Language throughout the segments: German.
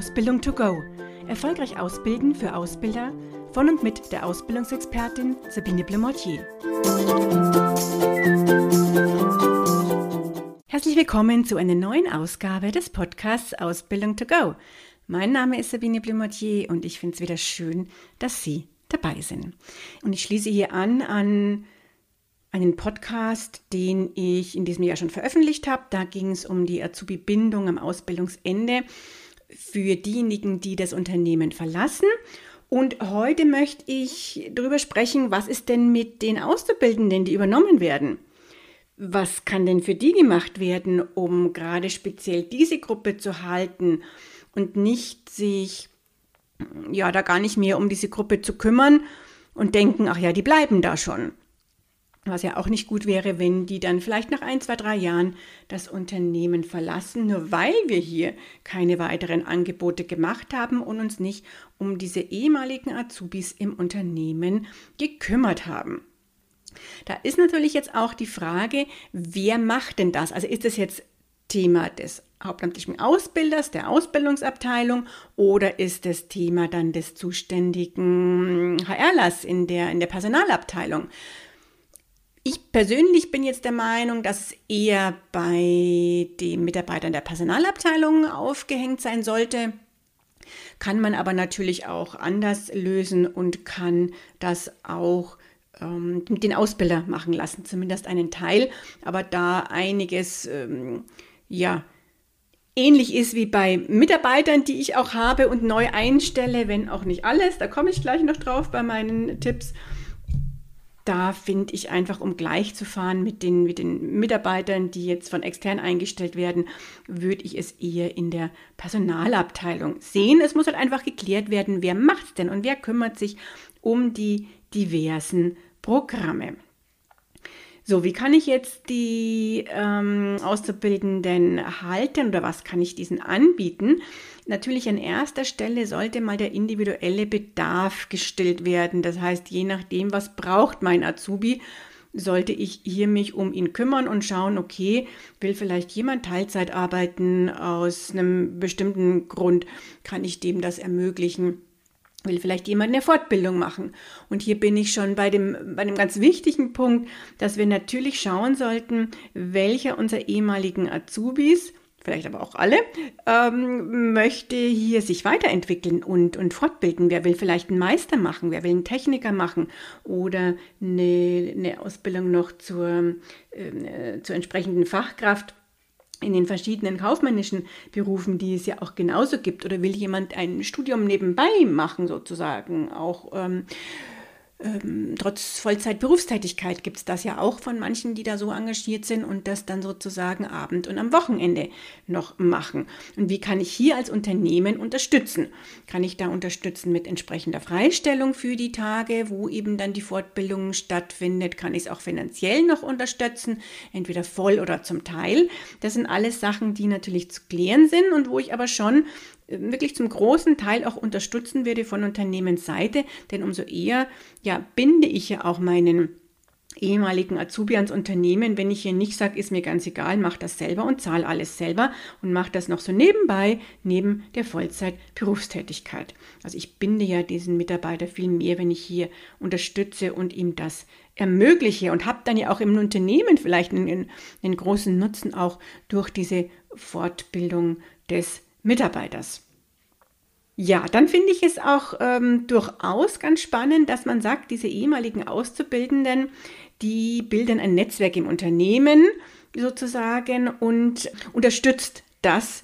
Ausbildung to go. Erfolgreich ausbilden für Ausbilder von und mit der Ausbildungsexpertin Sabine Blemortier. Herzlich willkommen zu einer neuen Ausgabe des Podcasts Ausbildung to go. Mein Name ist Sabine Blemortier und ich finde es wieder schön, dass Sie dabei sind. Und ich schließe hier an an einen Podcast, den ich in diesem Jahr schon veröffentlicht habe. Da ging es um die Azubi-Bindung am Ausbildungsende für diejenigen, die das Unternehmen verlassen. Und heute möchte ich darüber sprechen, was ist denn mit den Auszubildenden, die übernommen werden? Was kann denn für die gemacht werden, um gerade speziell diese Gruppe zu halten und nicht sich ja da gar nicht mehr um diese Gruppe zu kümmern und denken, ach ja, die bleiben da schon. Was ja auch nicht gut wäre, wenn die dann vielleicht nach ein, zwei, drei Jahren das Unternehmen verlassen, nur weil wir hier keine weiteren Angebote gemacht haben und uns nicht um diese ehemaligen Azubis im Unternehmen gekümmert haben. Da ist natürlich jetzt auch die Frage, wer macht denn das? Also ist das jetzt Thema des hauptamtlichen Ausbilders, der Ausbildungsabteilung oder ist das Thema dann des zuständigen HRlers in der, in der Personalabteilung? Ich persönlich bin jetzt der Meinung, dass es eher bei den Mitarbeitern der Personalabteilung aufgehängt sein sollte. Kann man aber natürlich auch anders lösen und kann das auch ähm, mit den Ausbilder machen lassen, zumindest einen Teil. Aber da einiges, ähm, ja, ähnlich ist wie bei Mitarbeitern, die ich auch habe und neu einstelle, wenn auch nicht alles, da komme ich gleich noch drauf bei meinen Tipps da finde ich einfach, um gleich zu fahren mit den, mit den Mitarbeitern, die jetzt von extern eingestellt werden, würde ich es eher in der Personalabteilung sehen. Es muss halt einfach geklärt werden, wer macht denn und wer kümmert sich um die diversen Programme. So, wie kann ich jetzt die ähm, Auszubildenden halten oder was kann ich diesen anbieten? Natürlich an erster Stelle sollte mal der individuelle Bedarf gestillt werden. Das heißt, je nachdem, was braucht mein Azubi, sollte ich hier mich um ihn kümmern und schauen, okay, will vielleicht jemand Teilzeit arbeiten aus einem bestimmten Grund, kann ich dem das ermöglichen? Will vielleicht jemand eine Fortbildung machen? Und hier bin ich schon bei dem, bei dem ganz wichtigen Punkt, dass wir natürlich schauen sollten, welcher unserer ehemaligen Azubis vielleicht aber auch alle, ähm, möchte hier sich weiterentwickeln und, und fortbilden. Wer will vielleicht einen Meister machen, wer will einen Techniker machen oder eine, eine Ausbildung noch zur, äh, zur entsprechenden Fachkraft in den verschiedenen kaufmännischen Berufen, die es ja auch genauso gibt, oder will jemand ein Studium nebenbei machen, sozusagen, auch ähm, ähm, trotz Vollzeit-Berufstätigkeit gibt es das ja auch von manchen, die da so engagiert sind und das dann sozusagen Abend und am Wochenende noch machen. Und wie kann ich hier als Unternehmen unterstützen? Kann ich da unterstützen mit entsprechender Freistellung für die Tage, wo eben dann die Fortbildung stattfindet? Kann ich es auch finanziell noch unterstützen, entweder voll oder zum Teil? Das sind alles Sachen, die natürlich zu klären sind und wo ich aber schon wirklich zum großen Teil auch unterstützen werde von Unternehmensseite, denn umso eher ja, binde ich ja auch meinen ehemaligen Azubi ans Unternehmen, wenn ich hier nicht sage, ist mir ganz egal, mach das selber und zahle alles selber und mach das noch so nebenbei, neben der Vollzeit-Berufstätigkeit. Also ich binde ja diesen Mitarbeiter viel mehr, wenn ich hier unterstütze und ihm das ermögliche und habe dann ja auch im Unternehmen vielleicht einen, einen großen Nutzen auch durch diese Fortbildung des Mitarbeiters. Ja, dann finde ich es auch ähm, durchaus ganz spannend, dass man sagt, diese ehemaligen Auszubildenden, die bilden ein Netzwerk im Unternehmen sozusagen und unterstützt das,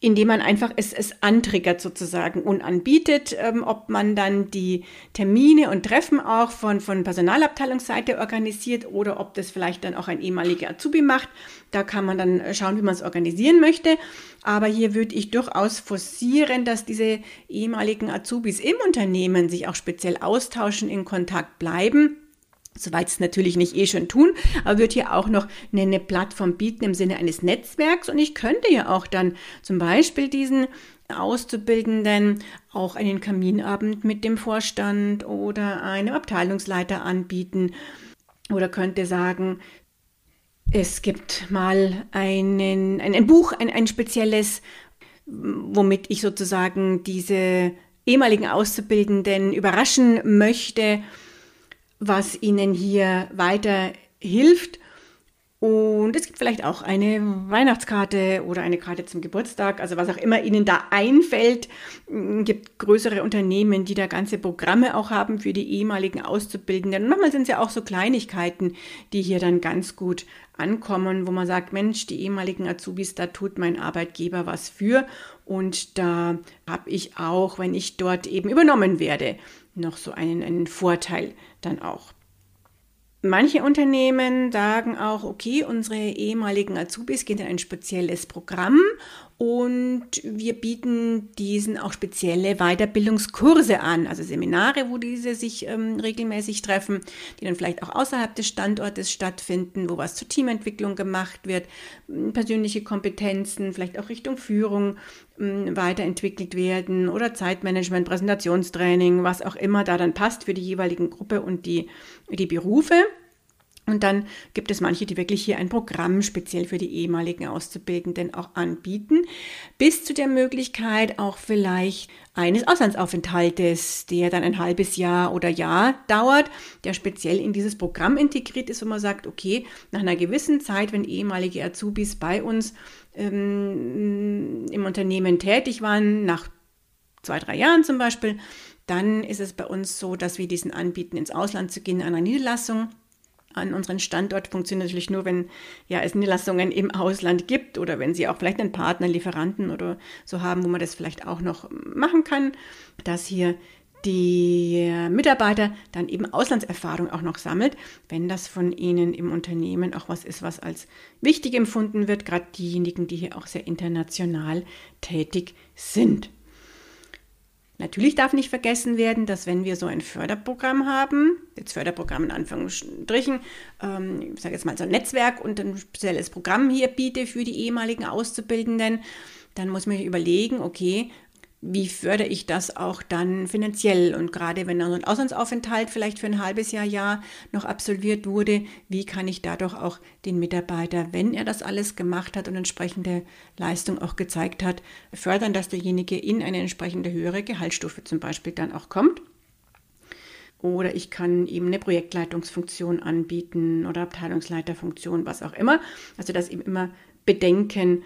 indem man einfach es, es antriggert sozusagen und anbietet, ähm, ob man dann die Termine und Treffen auch von, von Personalabteilungsseite organisiert oder ob das vielleicht dann auch ein ehemaliger Azubi macht. Da kann man dann schauen, wie man es organisieren möchte. Aber hier würde ich durchaus forcieren, dass diese ehemaligen Azubis im Unternehmen sich auch speziell austauschen, in Kontakt bleiben soweit es natürlich nicht eh schon tun, aber wird hier auch noch eine, eine, Plattform bieten im Sinne eines Netzwerks. Und ich könnte ja auch dann zum Beispiel diesen Auszubildenden auch einen Kaminabend mit dem Vorstand oder einem Abteilungsleiter anbieten oder könnte sagen, es gibt mal einen, ein, ein Buch, ein, ein spezielles womit ich sozusagen diese ehemaligen Auszubildenden überraschen möchte, was ihnen hier weiter hilft und es gibt vielleicht auch eine Weihnachtskarte oder eine Karte zum Geburtstag, also was auch immer Ihnen da einfällt. Es mm, gibt größere Unternehmen, die da ganze Programme auch haben für die ehemaligen Auszubildenden. Und manchmal sind es ja auch so Kleinigkeiten, die hier dann ganz gut ankommen, wo man sagt, Mensch, die ehemaligen Azubis, da tut mein Arbeitgeber was für. Und da habe ich auch, wenn ich dort eben übernommen werde, noch so einen, einen Vorteil dann auch. Manche Unternehmen sagen auch, okay, unsere ehemaligen Azubis gehen in ein spezielles Programm und wir bieten diesen auch spezielle Weiterbildungskurse an, also Seminare, wo diese sich ähm, regelmäßig treffen, die dann vielleicht auch außerhalb des Standortes stattfinden, wo was zur Teamentwicklung gemacht wird, persönliche Kompetenzen, vielleicht auch Richtung Führung ähm, weiterentwickelt werden oder Zeitmanagement, Präsentationstraining, was auch immer da dann passt für die jeweiligen Gruppe und die, die Berufe. Und dann gibt es manche, die wirklich hier ein Programm speziell für die ehemaligen Auszubildenden auch anbieten, bis zu der Möglichkeit auch vielleicht eines Auslandsaufenthaltes, der dann ein halbes Jahr oder Jahr dauert, der speziell in dieses Programm integriert ist, wo man sagt, okay, nach einer gewissen Zeit, wenn ehemalige Azubis bei uns ähm, im Unternehmen tätig waren, nach zwei, drei Jahren zum Beispiel, dann ist es bei uns so, dass wir diesen anbieten, ins Ausland zu gehen, an einer Niederlassung an unseren Standort funktioniert natürlich nur, wenn ja, es Niederlassungen im Ausland gibt oder wenn sie auch vielleicht einen Partner, Lieferanten oder so haben, wo man das vielleicht auch noch machen kann, dass hier die Mitarbeiter dann eben Auslandserfahrung auch noch sammelt, wenn das von ihnen im Unternehmen auch was ist, was als wichtig empfunden wird, gerade diejenigen, die hier auch sehr international tätig sind. Natürlich darf nicht vergessen werden, dass wenn wir so ein Förderprogramm haben, jetzt Förderprogramm in Anführungsstrichen, ähm, ich sage jetzt mal so ein Netzwerk und ein spezielles Programm hier biete für die ehemaligen Auszubildenden, dann muss man überlegen, okay, wie fördere ich das auch dann finanziell? Und gerade wenn ein Auslandsaufenthalt vielleicht für ein halbes Jahr, Jahr noch absolviert wurde, wie kann ich dadurch auch den Mitarbeiter, wenn er das alles gemacht hat und entsprechende Leistung auch gezeigt hat, fördern, dass derjenige in eine entsprechende höhere Gehaltsstufe zum Beispiel dann auch kommt? Oder ich kann ihm eine Projektleitungsfunktion anbieten oder Abteilungsleiterfunktion, was auch immer. Also das eben immer bedenken,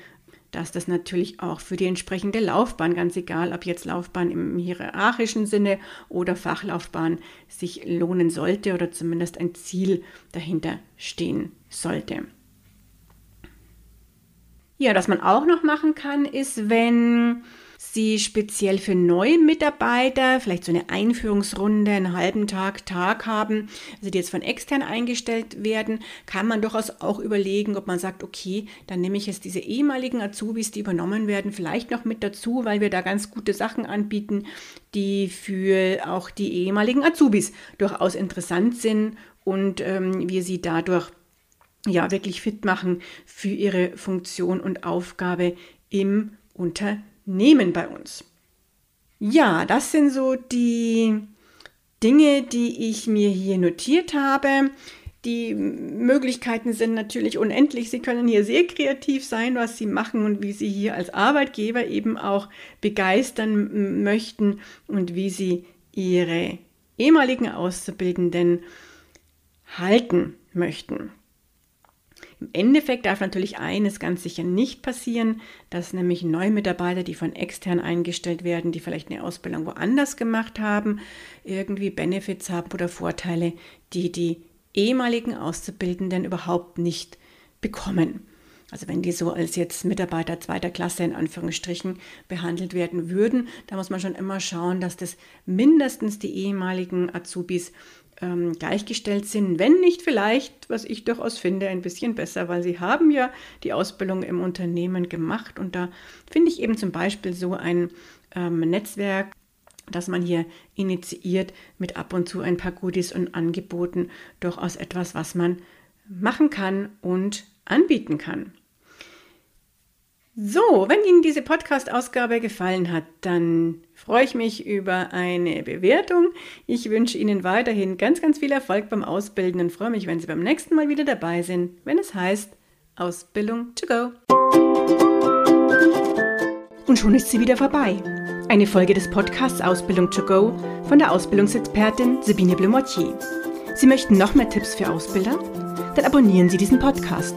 dass das natürlich auch für die entsprechende Laufbahn, ganz egal ob jetzt Laufbahn im hierarchischen Sinne oder Fachlaufbahn, sich lohnen sollte oder zumindest ein Ziel dahinter stehen sollte. Ja, was man auch noch machen kann, ist, wenn sie speziell für neue Mitarbeiter vielleicht so eine Einführungsrunde, einen halben Tag, Tag haben, also die jetzt von extern eingestellt werden, kann man durchaus auch überlegen, ob man sagt, okay, dann nehme ich jetzt diese ehemaligen Azubis, die übernommen werden, vielleicht noch mit dazu, weil wir da ganz gute Sachen anbieten, die für auch die ehemaligen Azubis durchaus interessant sind und ähm, wir sie dadurch ja wirklich fit machen für ihre Funktion und Aufgabe im Unternehmen nehmen bei uns. Ja, das sind so die Dinge, die ich mir hier notiert habe. Die Möglichkeiten sind natürlich unendlich. Sie können hier sehr kreativ sein, was Sie machen und wie Sie hier als Arbeitgeber eben auch begeistern möchten und wie Sie Ihre ehemaligen Auszubildenden halten möchten. Im Endeffekt darf natürlich eines ganz sicher nicht passieren, dass nämlich neue Mitarbeiter, die von extern eingestellt werden, die vielleicht eine Ausbildung woanders gemacht haben, irgendwie Benefits haben oder Vorteile, die die ehemaligen Auszubildenden überhaupt nicht bekommen. Also wenn die so als jetzt Mitarbeiter zweiter Klasse in Anführungsstrichen behandelt werden würden, da muss man schon immer schauen, dass das mindestens die ehemaligen Azubis ähm, gleichgestellt sind, wenn nicht vielleicht, was ich durchaus finde, ein bisschen besser, weil sie haben ja die Ausbildung im Unternehmen gemacht und da finde ich eben zum Beispiel so ein ähm, Netzwerk, dass man hier initiiert mit ab und zu ein paar Goodies und Angeboten durchaus etwas, was man machen kann und anbieten kann. So, wenn Ihnen diese Podcast-Ausgabe gefallen hat, dann freue ich mich über eine Bewertung. Ich wünsche Ihnen weiterhin ganz, ganz viel Erfolg beim Ausbilden und freue mich, wenn Sie beim nächsten Mal wieder dabei sind, wenn es heißt Ausbildung to go. Und schon ist sie wieder vorbei. Eine Folge des Podcasts Ausbildung to go von der Ausbildungsexpertin Sabine Blumottier. Sie möchten noch mehr Tipps für Ausbilder? Dann abonnieren Sie diesen Podcast.